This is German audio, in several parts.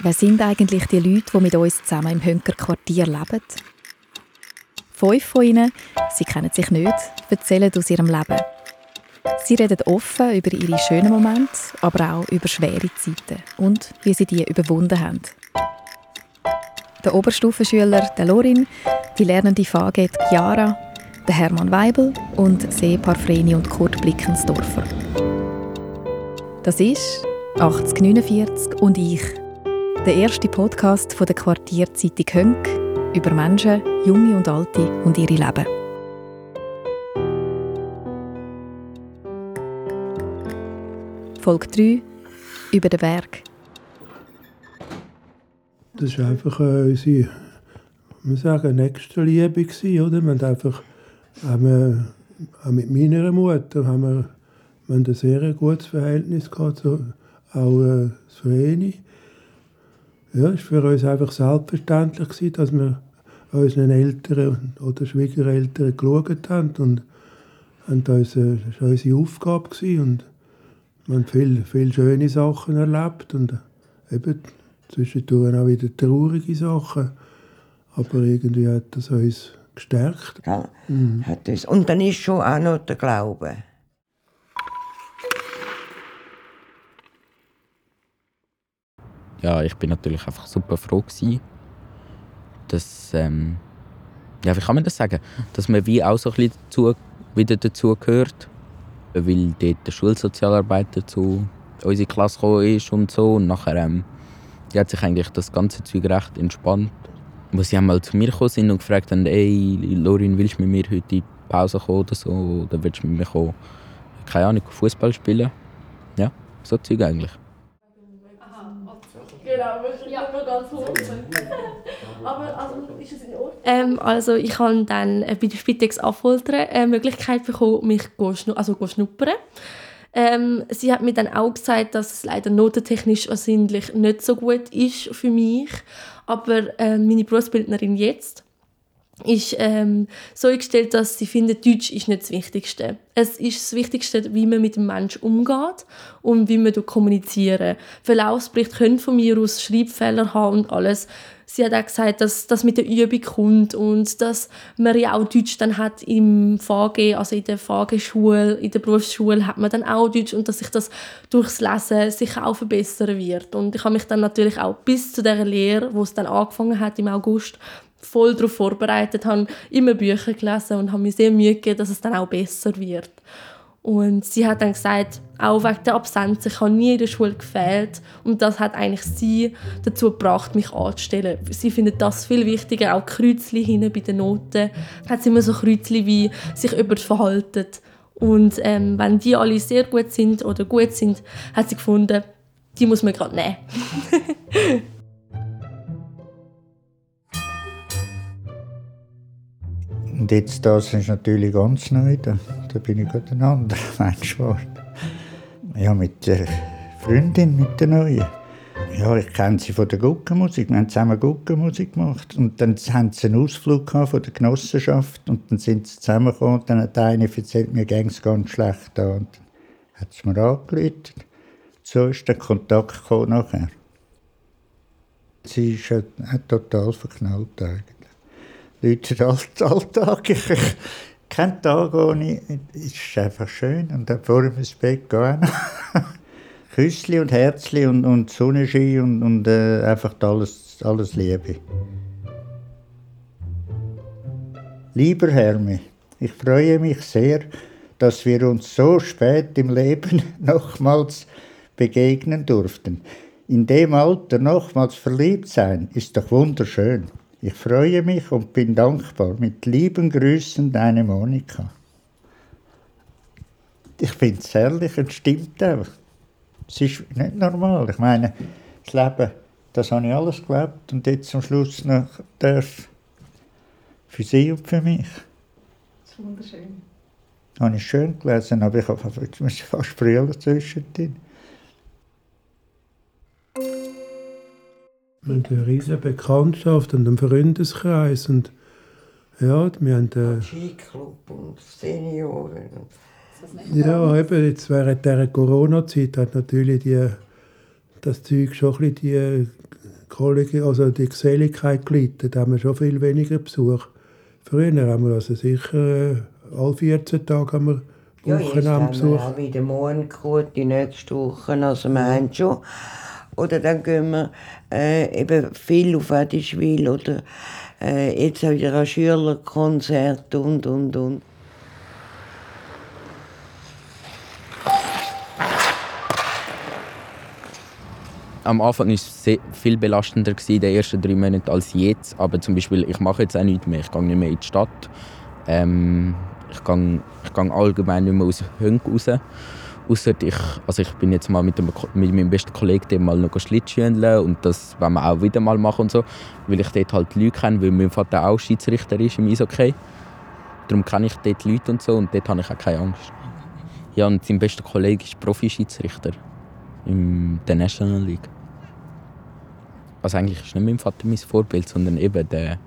Wer sind eigentlich die Leute, die mit uns zusammen im Hönker-Quartier leben? Fünf von ihnen, sie kennen sich nicht, erzählen aus ihrem Leben. Sie reden offen über ihre schönen Momente, aber auch über schwere Zeiten und wie sie die überwunden haben. Der Oberstufenschüler der Lorin, die lernende Faget Chiara, der Hermann Weibel und See Parfreni und Kurt Blickensdorfer. Das ist 8049 und ich, der erste Podcast von der Quartierzeitung Hönk über Menschen, junge und alte und ihre Leben. Folge 3 über den Berg. Das war einfach äh, unsere wir sagen, Nächstenliebe gewesen, oder? Wir haben einfach, haben auch mit meiner Mutter haben wir, wir haben ein sehr gutes Verhältnis gehabt, so, auch äh, das Vreni. Ja, es war für uns einfach selbstverständlich gewesen, dass wir unseren Eltern oder Schwiegereltern geschaut haben und, und das war unsere Aufgabe gewesen. und wir haben viele, viele schöne Sachen erlebt und eben zwischendurch auch wieder traurige Sachen. Aber irgendwie hat das uns gestärkt. Ja, mhm. hat das. Und dann ist schon auch noch der Glaube. Ja, ich bin natürlich einfach super froh gewesen, dass, ähm, ja, wie kann man das sagen, dass man wie auch so ein bisschen dazu, wieder dazu gehört weil dort der Schulsozialarbeiter zu unserer Klasse gekommen ist und so. Und nachher ähm, hat sich eigentlich das ganze Zeug recht entspannt. Wo sie einmal zu mir gekommen sind und gefragt haben, ey, Lorin, willst du mit mir heute in die Pause kommen oder so? Oder willst du mit mir kommen, keine Ahnung, Fußball spielen? Ja, so Zeug eigentlich. Genau, wir ja. nur ganz kurz. Aber also, ist es in Ordnung? Ähm, also ich habe dann äh, bei der Spitex Affolter eine äh, Möglichkeit bekommen, mich zu also schnuppern. Ähm, sie hat mir dann auch gesagt, dass es leider notentechnisch wahrscheinlich nicht so gut ist für mich. Aber äh, meine Berufsbildnerin jetzt ist ähm, so eingestellt, dass sie findet, Deutsch ist nicht das Wichtigste. Es ist das Wichtigste, wie man mit dem Menschen umgeht und wie man kommunizieren. Verlaufsbericht können von mir aus Schreibfehler haben und alles. Sie hat auch gesagt, dass das mit der Übung kommt und dass man ja auch Deutsch dann hat im VG, also in der VG-Schule, in der Berufsschule hat man dann auch Deutsch und dass sich das durchs Lesen sicher auch verbessern wird. Und ich habe mich dann natürlich auch bis zu der Lehre, wo es dann angefangen hat im August, voll darauf vorbereitet, habe immer Bücher gelesen und habe mir sehr Mühe gegeben, dass es dann auch besser wird. Und sie hat dann gesagt, auch wegen der Absenz, ich habe nie in der Schule gefehlt. Und das hat eigentlich sie dazu gebracht, mich anzustellen. Sie findet das viel wichtiger, auch Kreuzchen hinten bei den Noten. Hat sie immer so Kreuzchen, wie sich über verhalten. Und ähm, wenn die alle sehr gut sind oder gut sind, hat sie gefunden, die muss man gerade nehmen. Und jetzt das ist natürlich ganz neu. Da, da bin ich gerade ein anderer Mensch geworden. Ja, mit der Freundin, mit der Neuen. Ja, ich kenne sie von der Guckenmusik. Wir haben zusammen Guckenmusik gemacht. Und dann haben sie einen Ausflug von der Genossenschaft. Und dann sind sie zusammengekommen. Und dann hat eine erzählt, mir ging es ganz schlecht da. Und dann hat sie mir angerufen. So ist der Kontakt nachher. Sie ist halt, total verknallt eigentlich. Leute Alltag. Ich, ich, kein Tag ohne. Es ist einfach schön. Und dann vor dem Bett gehen. Küssli und Herzli und, und Sonnenschein und, und äh, einfach alles, alles Liebe. Lieber Hermi, ich freue mich sehr, dass wir uns so spät im Leben nochmals begegnen durften. In dem Alter nochmals verliebt sein, ist doch wunderschön. Ich freue mich und bin dankbar. Mit lieben Grüßen, deine Monika. Ich finde es herrlich und stimmt auch. Es ist nicht normal. Ich meine, das Leben, das habe ich alles gelebt und jetzt zum Schluss noch darf für sie und für mich. Das ist wunderschön. Habe ich schön gelesen, aber ich habe fast brüllen zwischendrin. Wir haben eine riesige Bekanntschaft und einen Freundeskreis. Und ja, wir haben... Äh, Skiclub und Senioren. Ja, eben, jetzt während dieser Corona-Zeit hat natürlich die, das Zeug schon ein bisschen die Kollege, also die Geselligkeit gelitten. Da haben wir schon viel weniger Besuch. Früher haben wir also sicher äh, alle 14 Tage haben wir Ja, jetzt Wochenende haben wir Besuch. auch wieder Mondgut die nächste Woche, also wir haben schon. Oder dann gehen wir äh, eben viel auf Edischwil oder äh, jetzt auch wieder an Schülerkonzerte und, und, und. Am Anfang war es viel belastender in den ersten drei Monaten als jetzt. Aber zum Beispiel, ich mache jetzt auch nichts mehr. Ich gehe nicht mehr in die Stadt. Ähm, ich gehe, ich gehe allgemein nicht mehr aus Hönk raus. Ausser ich, also ich bin jetzt mal mit, dem, mit meinem besten Kollegen dem mal noch Schlittschuhendeln und das wollen wir auch wieder mal machen und so, weil ich dort halt Leute kenne, weil mein Vater auch Schiedsrichter ist im Eishockey. Darum kenne ich dort Leute und so und dort habe ich auch keine Angst. Ja, und sein bester Kollege ist Profi-Schiedsrichter in der National League. Also eigentlich ist nicht mein Vater mein Vorbild, sondern eben der,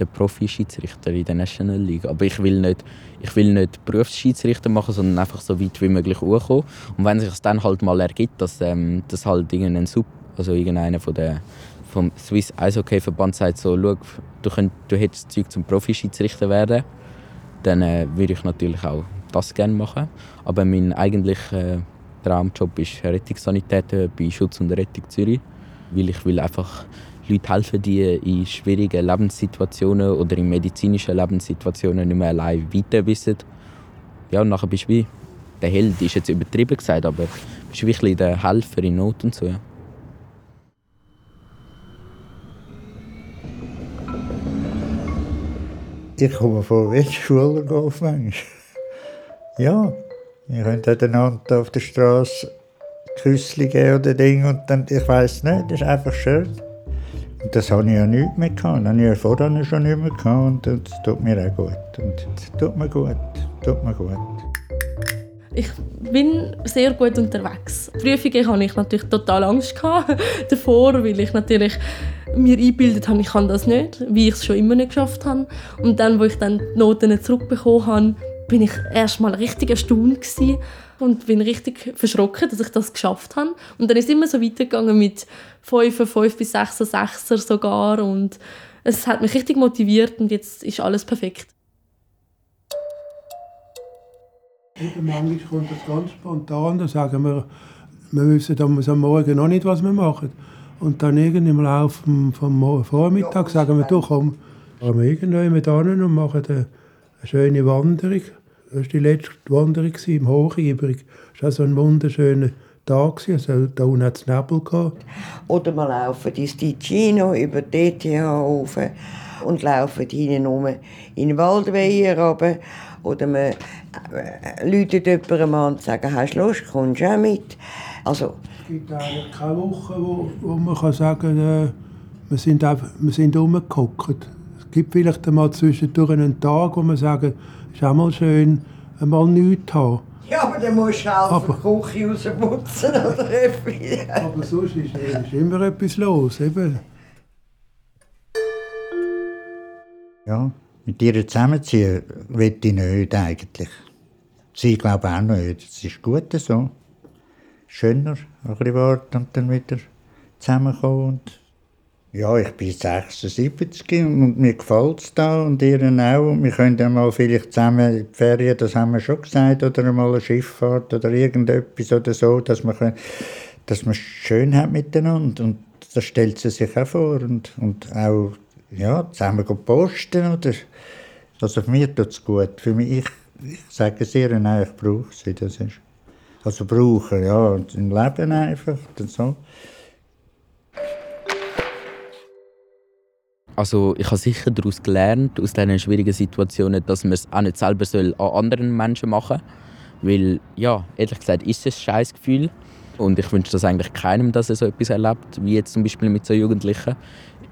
der Profi-Schiedsrichter in der National League. Aber ich will nicht, ich will nicht Berufsschiedsrichter machen, sondern einfach so weit wie möglich hochkommen. Und wenn sich es dann halt mal ergibt, dass, ähm, dass halt irgendein Sub, also irgendeiner von der vom Swiss Eishockey Verband sagt so, schau, du, könnt, du hättest Zeug zum Profi-Schiedsrichter werden, dann äh, würde ich natürlich auch das gerne machen. Aber mein eigentlicher äh, Traumjob ist Rettungssanitäter bei Schutz und Rettung Zürich, weil ich will einfach Leute helfen, die in schwierigen Lebenssituationen oder in medizinischen Lebenssituationen nicht mehr allein weiter wissen. Ja, und nachher bist du wie der Held, ist jetzt übertrieben gesagt, aber bist wirklich der Helfer in Not und so. Ja. Ich komme von Schule auf manchmal. Ja, wir können einander auf der Straße Küssli geben oder Ding und dann, ich weiß nicht, das ist einfach schön. Das habe ich ja nicht mehr gehabt. Das habe ich ja vorher schon nicht mehr gehabt und das tut mir auch gut. Und das tut mir gut, tut mir gut. Ich bin sehr gut unterwegs. Prüfungen hatte ich natürlich total Angst davor, weil ich natürlich mir eingebildet habe, ich kann das nicht, wie ich es schon immer nicht geschafft habe. Und dann, wo ich dann die Noten zurückbekommen habe, bin ich erstmal richtig erstaunt gewesen und bin richtig verschrocken, dass ich das geschafft habe. Und dann ist es immer so weitergegangen mit 5, 5 bis 6, 6 sogar und es hat mich richtig motiviert und jetzt ist alles perfekt. Eben, manchmal kommt das ganz spontan, da sagen wir, wir wissen am am Morgen noch nicht, was wir machen. Und dann irgendwie im Laufe vom, Vormittag sagen wir, du komm, gehen wir irgendjemand hin und machen eine, eine schöne Wanderung. Das war die letzte Wanderung im Hochübrig. Es war auch so ein wunderschöner Tag. Also, da unten hat es Nebel gehabt. Oder wir laufen ins Ticino über die ETH rauf und laufen hinten rum in den Waldweiher runter. Oder wir äh, läuten jemandem an und sagen, hast du Lust, kommst du auch mit? Also, Es gibt eigentlich keine Woche, wo, wo man kann sagen kann, äh, wir sind, einfach, wir sind rumgehockt. Es gibt vielleicht einmal zwischendurch einen Tag, wo man sagt, es ist auch mal schön, einmal nichts zu haben. ja, aber dann musst du auch Aber- die Küche rausputzen oder etwas. Aber sonst ist, ist immer etwas los. Eben. Ja, mit ihr zusammenziehen will ich nicht eigentlich. Sie glaube auch nicht. Es ist gut so. Schöner, ein bisschen warten und dann wieder zusammenkommen. Und ja, ich bin 76 und mir gefällt es da und ihr auch. Wir können ja mal vielleicht zusammen in die Ferien, das haben wir schon gesagt, oder mal eine Schifffahrt oder irgendetwas oder so, dass man, können, dass es schön hat miteinander. Und das stellt sie sich auch vor. Und, und auch ja, zusammen posten. Oder, also für mich tut es gut. Für mich, ich, ich sage es ihr, nein, ich brauche sie. Das ist, also brauchen, ja, im Leben einfach. Und so. Also ich habe sicher daraus gelernt, aus diesen schwierigen Situationen, dass man es auch nicht selber soll an anderen Menschen machen soll. Weil, ja, ehrlich gesagt, ist es ein scheiß Gefühl. Und ich wünsche das eigentlich keinem, dass er so etwas erlebt, wie jetzt zum Beispiel mit so Jugendlichen.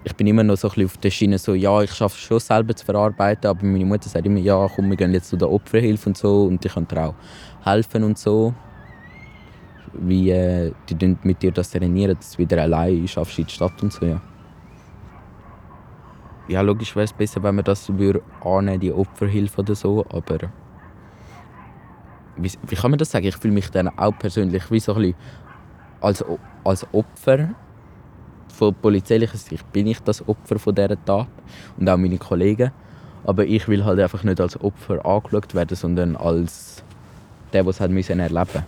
Ich bin immer noch so ein bisschen auf der Schiene, so, ja, ich schaffe es schon selber zu verarbeiten, aber meine Mutter sagt immer, ja, komm, wir gehen jetzt zu der Opferhilfe und so und ich kann dir auch helfen und so. Wie äh, die mit dir das trainieren, dass du wieder allein schaffst in die Stadt und so, ja. Ja, logisch wäre es besser, wenn man das würde annehmen, die Opferhilfe oder so, aber wie, wie kann man das sagen? Ich fühle mich dann auch persönlich wie so ein bisschen als, als Opfer von polizeilicher Sicht bin ich das Opfer von dieser Tat und auch meine Kollegen. Aber ich will halt einfach nicht als Opfer angeschaut werden, sondern als der, der es hat müssen erleben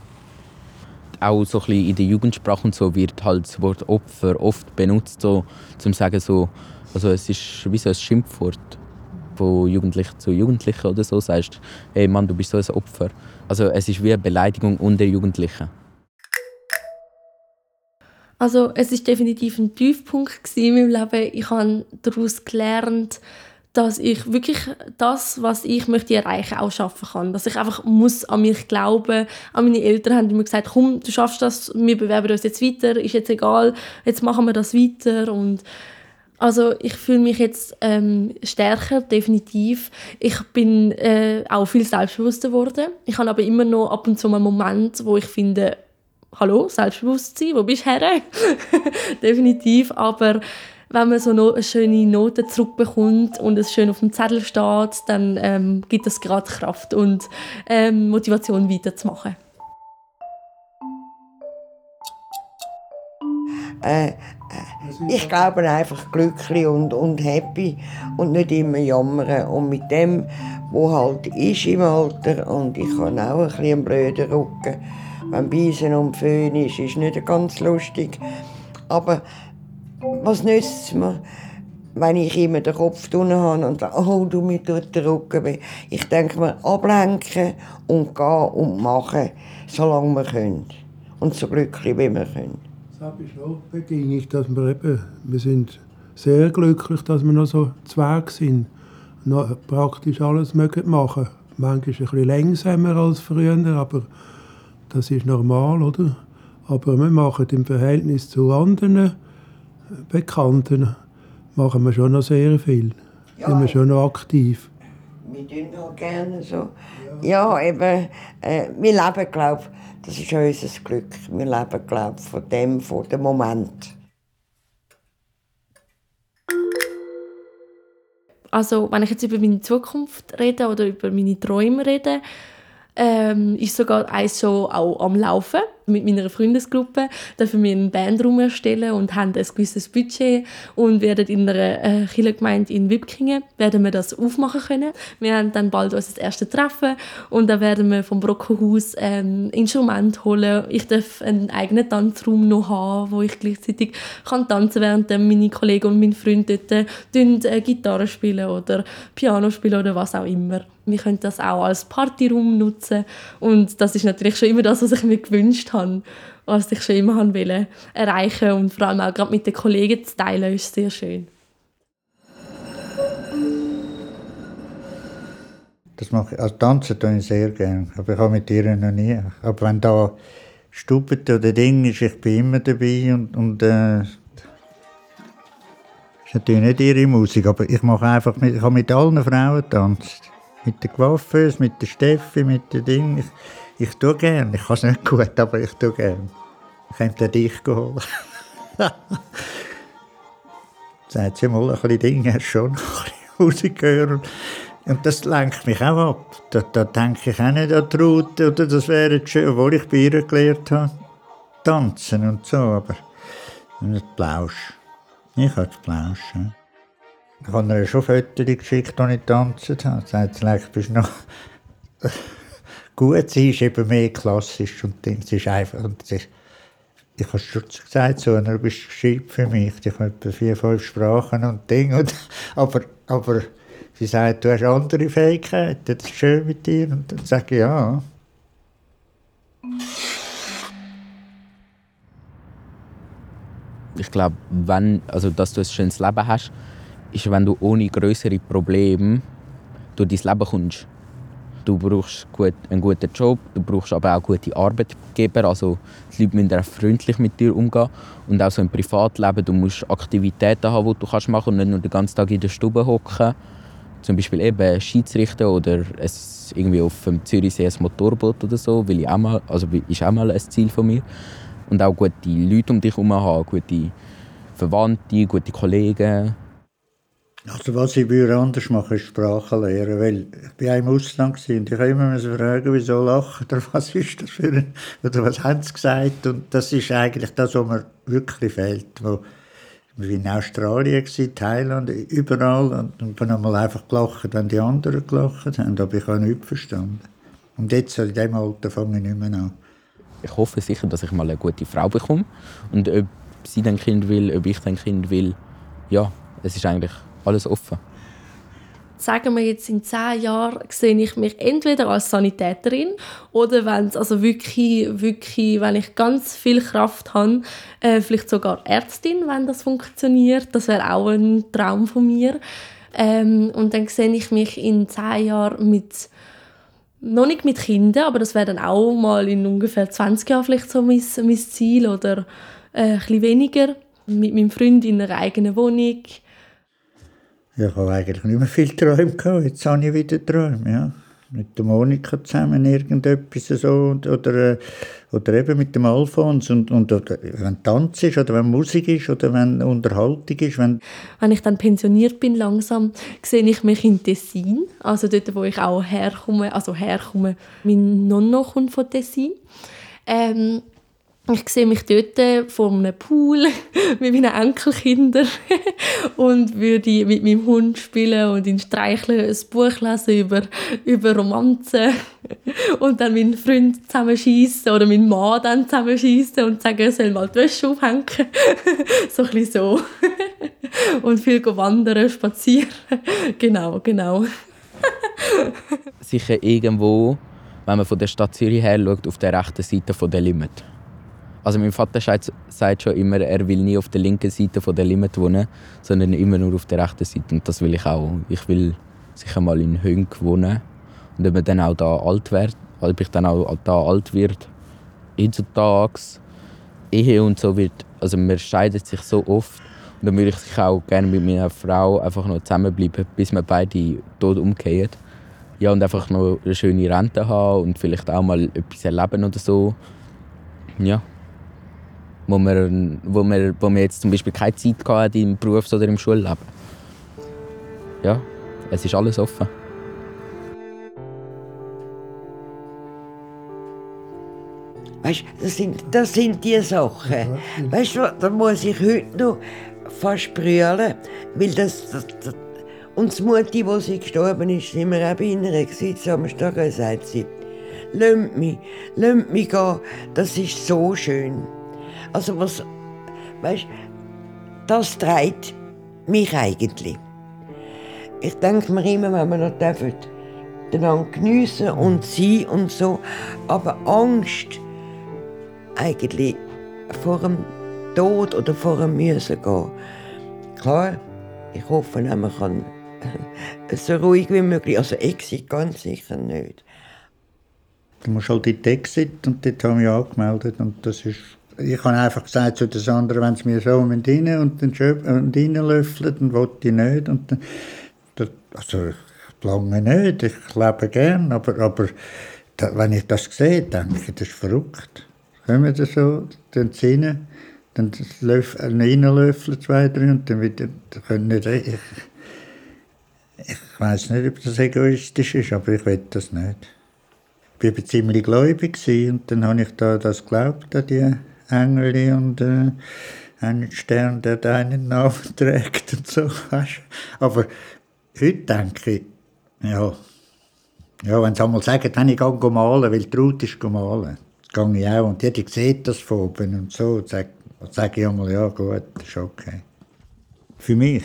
Auch so ein bisschen in der Jugendsprache und so wird halt das Wort Opfer oft benutzt, so, zum sagen so, also es ist wie so ein Schimpfwort von Jugendlichen zu Jugendlichen oder so, sagst, hey Mann, du bist so ein Opfer. Also es ist wie eine Beleidigung unter Jugendlichen. Also es ist definitiv ein Tiefpunkt in meinem Leben. Ich habe daraus gelernt, dass ich wirklich das, was ich möchte erreichen, auch schaffen kann. Dass ich einfach muss an mich glauben. An meine Eltern haben immer gesagt, komm, du schaffst das, wir bewerben uns jetzt weiter, ist jetzt egal, jetzt machen wir das weiter und also ich fühle mich jetzt ähm, stärker, definitiv. Ich bin äh, auch viel selbstbewusster geworden. Ich habe aber immer noch ab und zu einen Moment, wo ich finde, hallo, Selbstbewusstsein, wo bist du her? definitiv, aber wenn man so eine schöne Note zurückbekommt und es schön auf dem Zettel steht, dann ähm, gibt es gerade Kraft und ähm, Motivation weiterzumachen. Äh, ich glaube einfach glücklich und, und happy und nicht immer jammern. Und mit dem, wo halt ist im Alter, und ich habe auch ein bisschen einen blöden Rücken, wenn Beisen und Föhn ist, ist nicht ganz lustig. Aber was nützt es mir, wenn ich immer den Kopf tun habe und sage, oh, du, mir tut der Rücken weh. Ich denke mir, ablenken und gehen und machen, solange wir können. Und so glücklich, wie wir können. Das ist auch Bedingung, dass wir eben, wir sind sehr glücklich, dass wir noch so zwei sind. Noch praktisch alles mögen machen. Manchmal ein bisschen langsamer als früher, aber das ist normal, oder? Aber wir machen im Verhältnis zu anderen Bekannten machen wir schon noch sehr viel. Ja. Sind wir schon noch aktiv. Wir tun auch gerne so. Ja, ja eben, äh, wir leben, glaube das ist unser Glück. Wir leben, glaube von dem, von dem Moment. Also, wenn ich jetzt über meine Zukunft rede oder über meine Träume rede, ähm, ist sogar eins schon auch am Laufen mit meiner Freundesgruppe. Dürfen wir einen Bandraum erstellen und haben ein gewisses Budget und werden in einer äh, Kirchengemeinde in Wipkingen werden wir das aufmachen können. Wir haben dann bald unser erstes Treffen und dann werden wir vom Brockenhaus ein Instrument holen. Ich darf einen eigenen Tanzraum noch haben, wo ich gleichzeitig kann tanzen während meine Kollegen und mein Freund dort äh, Gitarre spielen oder Piano spielen oder was auch immer wir können das auch als Partyraum nutzen und das ist natürlich schon immer das, was ich mir gewünscht habe, was ich schon immer haben wollte erreichen und vor allem auch gerade mit den Kollegen zu teilen, ist sehr schön. Das mache ich, also tanzen tue ich sehr gerne, aber ich habe mit ihr noch nie. Aber wenn da Stubet oder Ding ist, ich bin immer dabei und, und äh, ist natürlich nicht ihre Musik, aber ich mache einfach mit, ich habe mit allen Frauen getanzt. Mit den Coiffeurs, mit der Steffi, mit den Dingen. Ich, ich tue gerne. Ich kann es nicht gut, aber ich tue gerne. Ich könnte dich holen. Sagt sie mal ein bisschen Dinge, hast schon hören. Und das lenkt mich auch ab. Da, da denke ich auch nicht an die Route, oder das wäre schön, obwohl ich bei ihr gelernt habe, tanzen und so, aber nicht Plausch. Ich habe Plausch. Ja. Ich habe ihr schon Fotos geschickt, als ich getanzt habe. Sagt, vielleicht bist du noch gut. Sie ist eben mehr klassisch und Ding. Ist einfach. Und sie, ich habe schon gesagt, so, du bist geschrieben für mich. Ich habe etwa vier, fünf Sprachen und Ding. Und, aber, aber sie sagt, du hast andere Fähigkeiten, das ist schön mit dir. Und dann sage ich, ja. Ich glaube, wenn, also, dass du ein schönes Leben hast, ist, wenn du ohne größere Probleme durch dein Leben kommst. Du brauchst gut, einen guten Job, du brauchst aber auch gute Arbeitgeber, also die Leute müssen auch freundlich mit dir umgehen und auch so im Privatleben, du musst Aktivitäten haben, die du kannst machen und nicht nur den ganzen Tag in der Stube hocken. Zum Beispiel eben Schiedsrichter oder es irgendwie auf dem Zürichsee ein Motorboot oder so, will ich auch mal, also ist auch mal ein Ziel von mir. Und auch gute Leute um dich herum haben, gute Verwandte, gute Kollegen, also was ich würde anders machen, ist Sprachen lernen, weil ich war im Ausland und ich habe immer fragen, wieso lachen oder was ist das für ein, oder was haben sie gesagt und das ist eigentlich das, was mir wirklich fehlt, wo war in Australien, Thailand, überall. Und bin einmal einfach gelacht, wenn die anderen gelacht haben. Aber ich habe nichts verstanden. Und jetzt, in diesem Alter, fange ich nicht mehr an. Ich hoffe sicher, dass ich mal eine gute Frau bekomme. Und ob sie ein Kind will, ob ich ein Kind will, ja, es ist eigentlich alles offen sagen wir jetzt in zehn Jahren, sehe ich mich entweder als Sanitäterin oder wenn es also wirklich, wirklich, wenn ich ganz viel Kraft habe, äh, vielleicht sogar Ärztin, wenn das funktioniert. Das wäre auch ein Traum von mir. Ähm, und dann sehe ich mich in zehn Jahren mit noch nicht mit Kindern, aber das wäre dann auch mal in ungefähr 20 Jahren vielleicht so mein, mein Ziel oder äh, ein bisschen weniger mit meinem Freund in einer eigenen Wohnung ich habe eigentlich nicht mehr viele Träume gehabt. Jetzt habe ich wieder Träume, ja. Mit der Monika zusammen irgendetwas so oder, äh, oder eben mit dem Alfons und, und oder, wenn Tanz ist oder wenn Musik ist oder wenn Unterhaltung ist. Wenn, wenn ich dann pensioniert bin langsam, sehe ich mich in Tessin, also dort, wo ich auch herkomme, also herkomme, mein Nonno kommt von Tessin. Ähm, ich sehe mich dort vor einem Pool mit meinen Enkelkindern und würde mit meinem Hund spielen und ihn streicheln, ein Buch lesen über, über Romanzen und dann meinen Freund zusammenschießen oder meinen Mann dann zusammenschießen und sagen, er soll mal die Wäsche aufhängen. so ein bisschen so. und viel wandern, spazieren. genau, genau. Sicher irgendwo, wenn man von der Stadt Zürich her schaut, auf der rechten Seite der Limit. Also mein Vater sagt schon immer, er will nie auf der linken Seite von der Limit wohnen, sondern immer nur auf der rechten Seite. Und das will ich auch. Ich will sicher mal in Hönk wohnen. Und ob, dann auch da alt wird, ob ich dann auch da alt wird, heutzutage, Ehe und so wird, also man scheidet sich so oft. Und dann würde ich auch gerne mit meiner Frau einfach noch zusammenbleiben, bis wir beide tot umkehren. Ja, und einfach noch eine schöne Rente haben und vielleicht auch mal etwas erleben oder so. Ja wo wir, wo wir, wo wir jetzt zum Beispiel keine Zeit hatten im Berufs- oder im Schulleben. Ja, es ist alles offen. Weißt das sind, das sind die Sachen. Weißt du, da muss ich heute noch fast brüllen, weil das, das, das und die Mutti, die sie gestorben ist, sind wir auch bei ihrer gewesen, Samstag, sagt sie, «Lass mich, lass mich gehen, das ist so schön.» Also was, weißt, das treibt mich eigentlich. Ich denke mir immer, wenn wir noch dürfen, einander geniessen und sein und so, aber Angst eigentlich vor dem Tod oder vor dem Müssen gehen. Klar, ich hoffe, man kann so ruhig wie möglich, also Exit ganz sicher nicht. Du musst halt in die Exit und dort haben wir angemeldet und das ist ich habe einfach gesagt zu den anderen, wenn sie mir so rein und dann und reinlöffeln, dann wollte ich nicht. Und dann, also ich lange nicht, ich lebe gern, aber, aber da, wenn ich das sehe, denke ich, das ist verrückt. Kommen wir so, dann ziehen, dann reinlöffeln zwei, drei und dann wieder, dann können nicht, ich, ich weiß nicht, ob das egoistisch ist, aber ich will das nicht. Ich war ziemlich gläubig und dann habe ich da das geglaubt an die Engel und äh, einen Stern, der deinen Namen trägt und so. Aber heute denke ich, ja, ja wenn sie einmal sagen, dann ich gehe malen, weil die Ruth ist malen. Das gehe ich auch. Und jeder sieht das von oben und so. Sage, sage ich einmal, ja gut, ist okay. Für mich.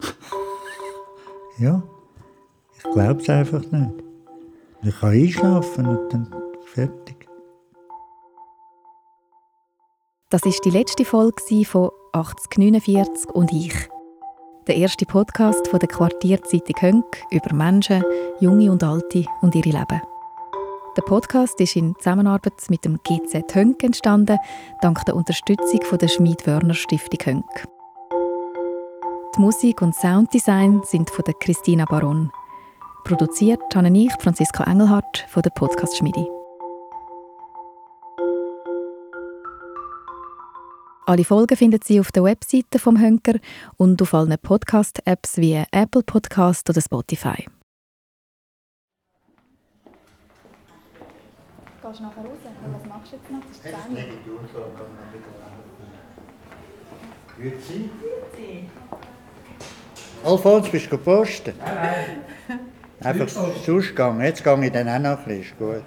ja, ich glaube es einfach nicht. Ich kann einschlafen und dann fertig. Das ist die letzte Folge von 8049 und ich. Der erste Podcast von der Quartierzeitung Hönk über Menschen, Junge und Alte und ihre Leben. Der Podcast ist in Zusammenarbeit mit dem GZ Hönk entstanden, dank der Unterstützung von der Schmied-Wörner-Stiftung Hönk. Die Musik und Sounddesign sind von der Christina Baron. Produziert habe ich, Franziska Engelhardt, von der Podcast Schmiede. Alle Folgen finden Sie auf der Webseite vom Hönker und auf allen Podcast-Apps wie Apple Podcast oder Spotify. Gehst du nachher raus? Was machst du jetzt noch? Das ist 10 Grüezi. Alfons, bist du gepostet? Nein, nein. Einfach sonst gegangen. Jetzt gehe ich dann auch noch ein bisschen. Ist gut.